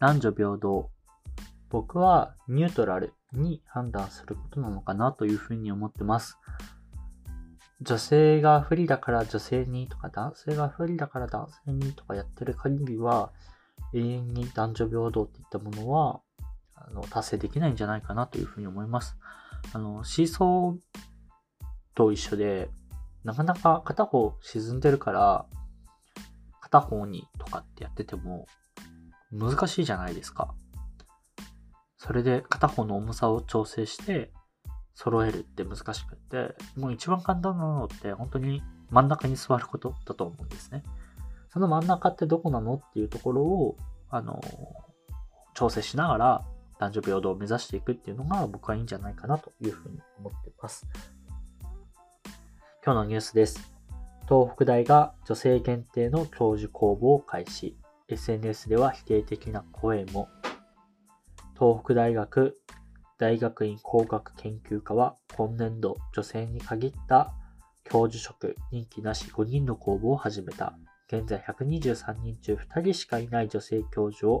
男女平等。僕はニュートラルに判断することなのかなというふうに思ってます。女性が不利だから女性にとか、男性が不利だから男性にとかやってる限りは、永遠に男女平等っていったものは、あの、達成できないんじゃないかなというふうに思います。あの、シーソーと一緒で、なかなか片方沈んでるから、片方にとかってやってても、難しいじゃないですか。それで片方の重さを調整して揃えるって難しくって、もう一番簡単なのって本当に真ん中に座ることだと思うんですね。その真ん中ってどこなのっていうところを、あの、調整しながら男女平等を目指していくっていうのが僕はいいんじゃないかなというふうに思ってます。今日のニュースです。東北大が女性限定の教授公募を開始。SNS では否定的な声も。東北大学大学院工学研究科は今年度女性に限った教授職任期なし5人の公募を始めた。現在123人中2人しかいない女性教授を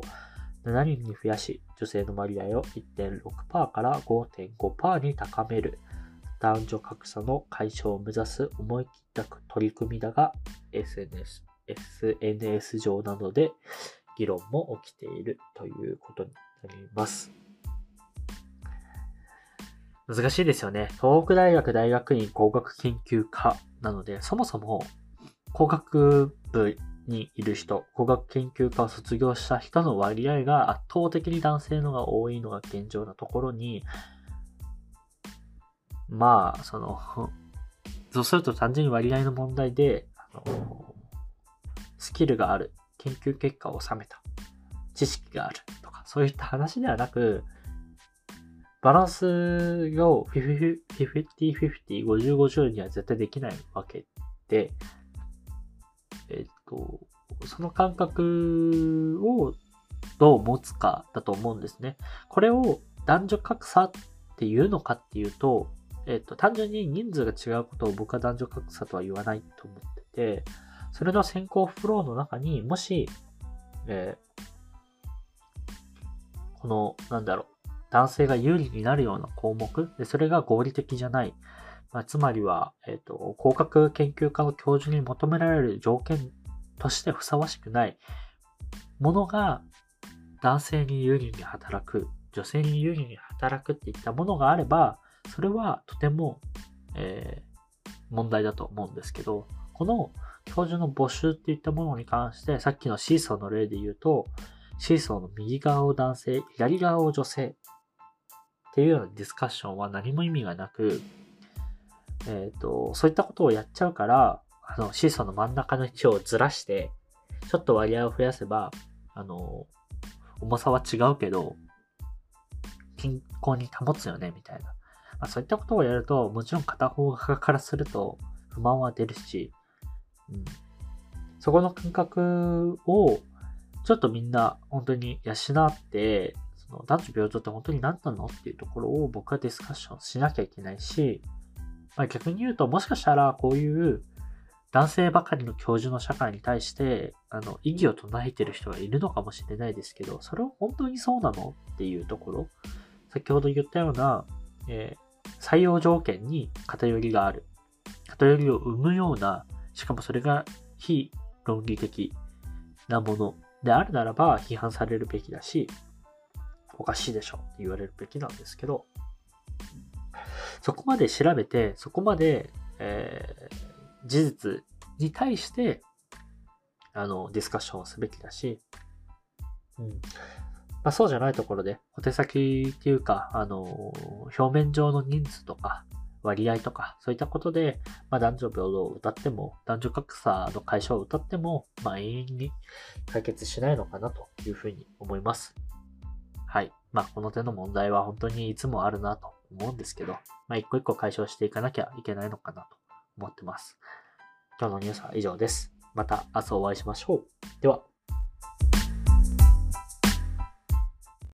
7人に増やし、女性の割合を1.6%から5.5%に高める。男女格差の解消を目指す思い切った取り組みだが、SNS, SNS 上などで議論も起きているということになります。難しいですよね。東北大学大学院工学研究科なので、そもそも工学部にいる人、工学研究科を卒業した人の割合が圧倒的に男性のが多いのが現状なところに、まあ、その、そうすると単純に割合の問題で、あのスキルがある、研究結果を収めた、知識があるとか、そういった話ではなく、バランスを50-50、50-50には絶対できないわけで、えっと、その感覚をどう持つかだと思うんですね。これを男女格差っていうのかっていうと、えっと、単純に人数が違うことを僕は男女格差とは言わないと思ってて、それの先行フローの中にもし、えー、この、なんだろう、男性が有利になるような項目、でそれが合理的じゃない。まあ、つまりは、えっ、ー、と、広角研究家の教授に求められる条件としてふさわしくないものが男性に有利に働く、女性に有利に働くっていったものがあれば、それはとても、えー、問題だと思うんですけど、この教授の募集っていったものに関して、さっきのシーソーの例で言うと、シーソーの右側を男性、左側を女性っていうようなディスカッションは何も意味がなく、えっ、ー、と、そういったことをやっちゃうから、あの、シーソーの真ん中の位置をずらして、ちょっと割合を増やせば、あの、重さは違うけど、均衡に保つよね、みたいな。まあ、そういったことをやると、もちろん片方側からすると不満は出るし、そこの感覚を、ちょっとみんな本当に養って、その男女平等って本当に何なのっていうところを僕はディスカッションしなきゃいけないし、まあ、逆に言うと、もしかしたらこういう男性ばかりの教授の社会に対して、あの、意義を唱えてる人がいるのかもしれないですけど、それは本当にそうなのっていうところ。先ほど言ったような、えー、採用条件に偏りがある。偏りを生むような、しかもそれが非論理的なものであるならば批判されるべきだし、おかしいでしょって言われるべきなんですけど、そこまで調べて、そこまで、えー、事実に対して、あの、ディスカッションをすべきだし、うん。まあ、そうじゃないところで、小手先っていうか、あの、表面上の人数とか、割合とか、そういったことで、まあ、男女平等を歌っても、男女格差の解消を歌っても、まあ、永遠に解決しないのかなというふうに思います。はい。まあ、この手の問題は本当にいつもあるなと思うんですけど、まあ、一個一個解消していかなきゃいけないのかなと思ってます。今日のニュースは以上です。また明日お会いしましょう。では。